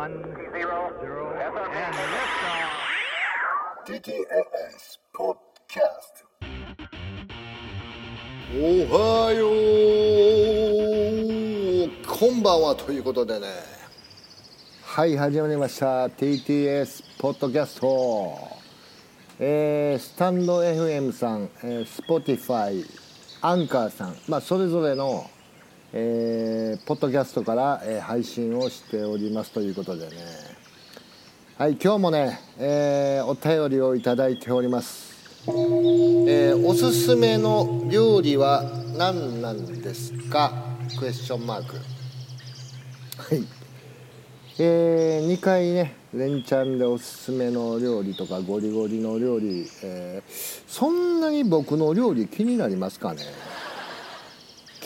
one, zero, zero, and liftoff. TTAS Podcast おはようこんばんはということでね。はい始まりました。TTS ポッドキャストえースタンド FM さん、えー、Spotify アンカーさん、まあ、それぞれの、えーポッドキャストから、えー配信をしておりますということでね。はい今日もね、えーお便りをいただいております。えーおすすめの料理は何なんですか？クエスチョンマークはい。え2回ね連チャンでおすすめの料理とかゴリゴリの料理、えーそんなに僕の料理気になりますかね？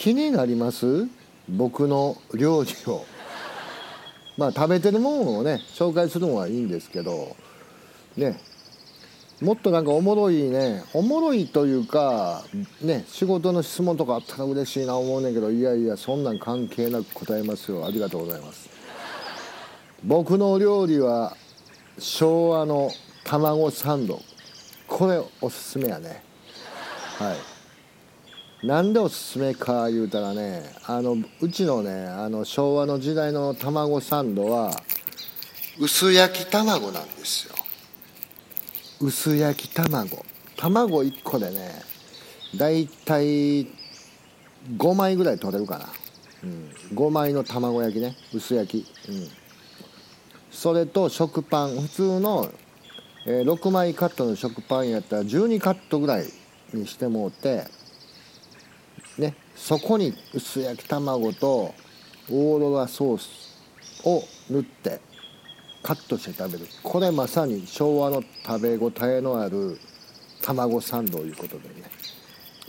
気になります？僕の料理を。まあ食べてるものをね紹介するのはいいんですけど。ね。もっとなんかおもろいねおもろいというかね仕事の質問とかあったら嬉しいな思うねんけどいやいやそんなん関係なく答えますよ。ありがとうございます。僕の料理は昭和の卵サンド。これおすすめやね。はい。なんでおすすめか言うたらねあのうちのねあの昭和の時代の卵サンドは薄焼き卵なんですよ。薄焼き卵。卵1個でねだいたい5枚ぐらい取れるかな、うん、5枚の卵焼きね。薄焼き、うん、それと食パン。普通の、えー6枚カットの食パンやったら12カットぐらいにしてもうてねそこに薄焼き卵とオーロラソースを塗ってカットして食べる。これまさに昭和の食べ応えのある卵サンドということでね。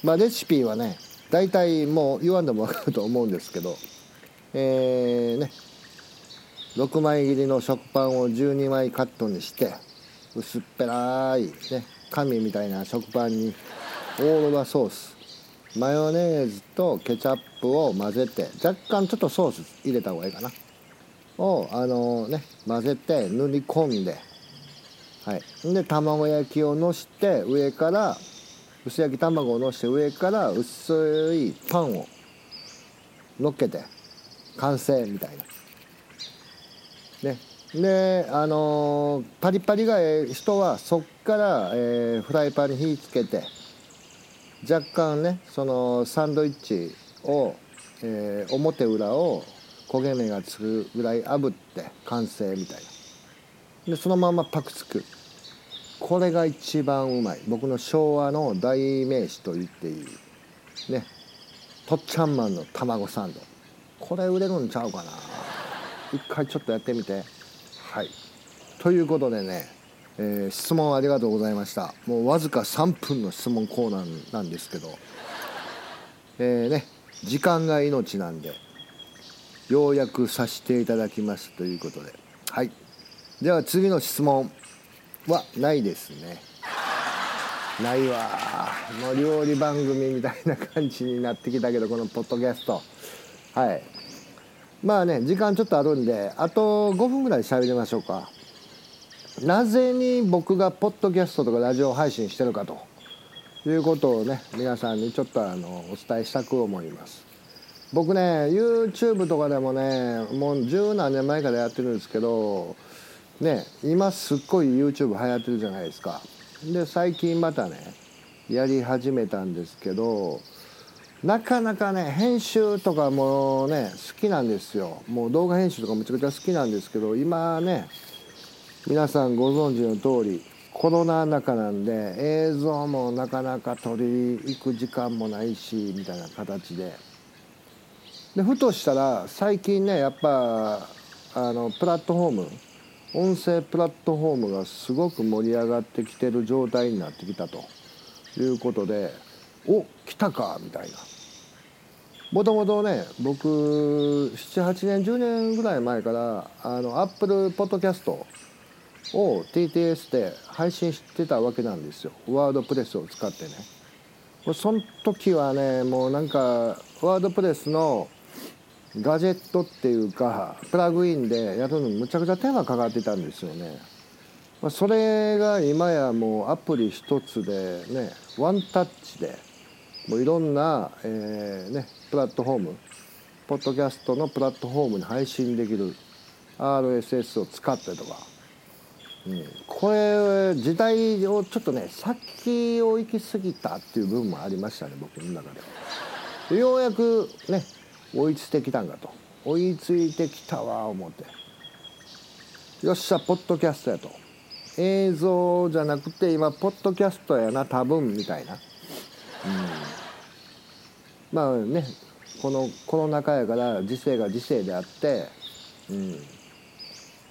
まあレシピはね大体もう言わんでも分かると思うんですけどえーね6枚切りの食パンを12枚カットにして薄っぺらいね紙みたいな食パンにオーロラソースマヨネーズとケチャップを混ぜて若干ちょっとソース入れた方がいいかな。をあのね混ぜて塗り込んで。はい。で卵焼きをのして上から薄焼き卵をのして上から薄いパンをのっけて完成みたいな。ね。であのーパリパリがええ人はそっから、えーフライパンに火つけて若干ねそのサンドイッチを、えー表裏を焦げ目がつくぐらい炙って完成みたいな。でそのままパクつく。これが一番うまい。僕の昭和の代名詞と言っていい。ね。とっちゃんマンの卵サンド。これ売れるんちゃうかな。一回ちょっとやってみて。はい。ということでね、えー質問ありがとうございました。もうわずか3分の質問コーナーなんですけど。えーね時間が命なんでようやくさせていただきますということで。はい。では次の質問はないですね。ないわもう料理番組みたいな感じになってきたけどこのポッドキャスト。はい。まあね時間ちょっとあるんであと5分ぐらい喋りましょうか。なぜに僕がポッドキャストとかラジオ配信してるかということをね皆さんにちょっとあのお伝えしたく思います。僕ね YouTube とかでもねもう十何年前からやってるんですけどね今すっごい YouTube 流行ってるじゃないですか。で最近またねやり始めたんですけどなかなかね編集とかもね好きなんですよ。もう動画編集とかめちゃくちゃ好きなんですけど今ね皆さんご存知の通りコロナ禍なんで映像もなかなか撮りに行く時間もないしみたいな形で。でふとしたら最近ねやっぱあのプラットフォーム音声プラットフォームがすごく盛り上がってきてる状態になってきたということでお来たかみたいな。もともとね僕78年10年ぐらい前からあのアップルポッドキャストを TTS で配信してたわけなんですよワードプレスを使ってねその時はねもうなんかワードプレスのガジェットっていうかプラグインでやるのにむちゃくちゃ手間かかってたんですよね。まあそれが今やもうアプリ一つでねワンタッチでもういろんな、えーね、プラットフォームポッドキャストのプラットフォームに配信できる RSS を使ってとか、うん、これ時代をちょっとね先を行き過ぎたっていう部分もありましたね僕の中ででようやくね追いついてきたんかと。追いついてきたわ思って。よっしゃポッドキャストやと。映像じゃなくて今ポッドキャストやな多分みたいな、うん、まあねこのコロナ禍やから時世が時世であって、うん、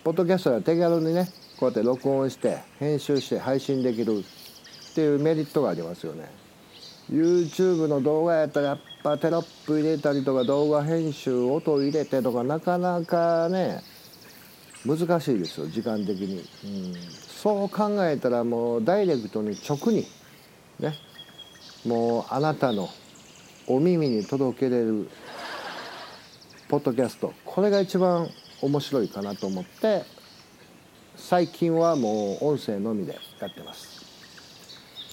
ポッドキャストは手軽にねこうやって録音して編集して配信できるっていうメリットがありますよね。YouTube の動画やったらやっぱテロップ入れたりとか動画編集音入れてとかなかなかね難しいですよ時間的に、うん、そう考えたらもうダイレクトに直にねもうあなたのお耳に届けれるポッドキャスト。これが一番面白いかなと思って最近はもう音声のみでやってます。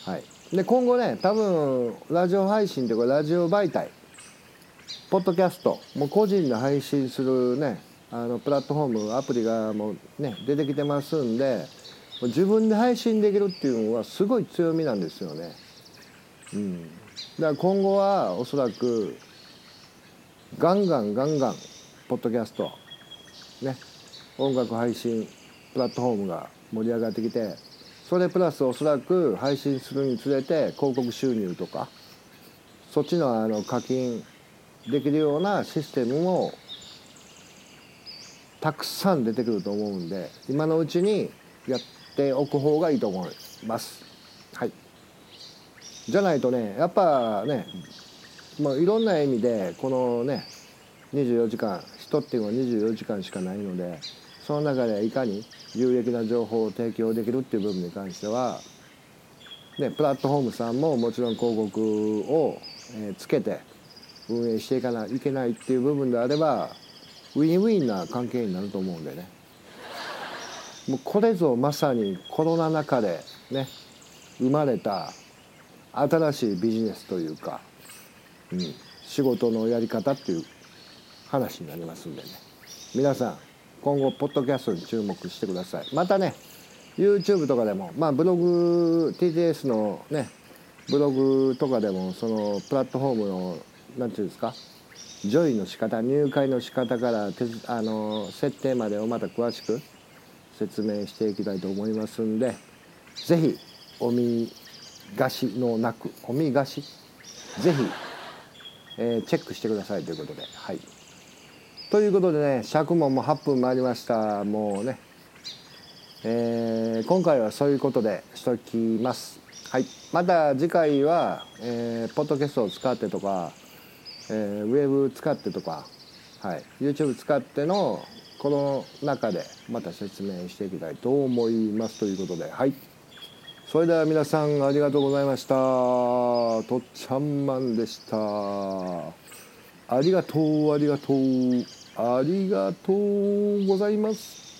はい。で今後ね多分ラジオ配信というかラジオ媒体ポッドキャストもう個人で配信するねあのプラットフォームアプリがもうね出てきてますんで自分で配信できるっていうのはすごい強みなんですよね。うん。だから今後はおそらくガンガンガンガンポッドキャストね音楽配信プラットフォームが盛り上がってきてそれプラスおそらく配信するにつれて広告収入とかそっちのあの課金できるようなシステムもたくさん出てくると思うんで今のうちにやっておく方がいいと思います。はいじゃないとねやっぱね、まあ、いろんな意味でこのね24時間人っていうのは24時間しかないのでその中でいかに有益な情報を提供できるっていう部分に関しては、ね、プラットフォームさんももちろん広告を、つけて運営していかないといけないっていう部分であればウィンウィンな関係になると思うんでね。もうこれぞまさにコロナ禍でね生まれた新しいビジネスというか、うん、仕事のやり方っていう話になりますんでね。皆さん今後ポッドキャストに注目してください。またね YouTube とかでもまあブログ TTS のねブログとかでもそのプラットフォームのなんていうんですかジョインの仕方入会の仕方からあの設定までをまた詳しく説明していきたいと思いますんでぜひお見菓子のなくお見菓子ぜひ、えーチェックしてくださいということではい。ということでね尺もも8分回りました。もうね。えー今回はそういうことでしときます。はい。また次回は、えーポッドキャストを使ってとか、えーウェブ使ってとか、はい、YouTube 使ってのこの中でまた説明していきたいと思います。ということではい。それでは皆さんありがとうございました。とっちゃんマンでした。ありがとうありがとう。ありがとうございます。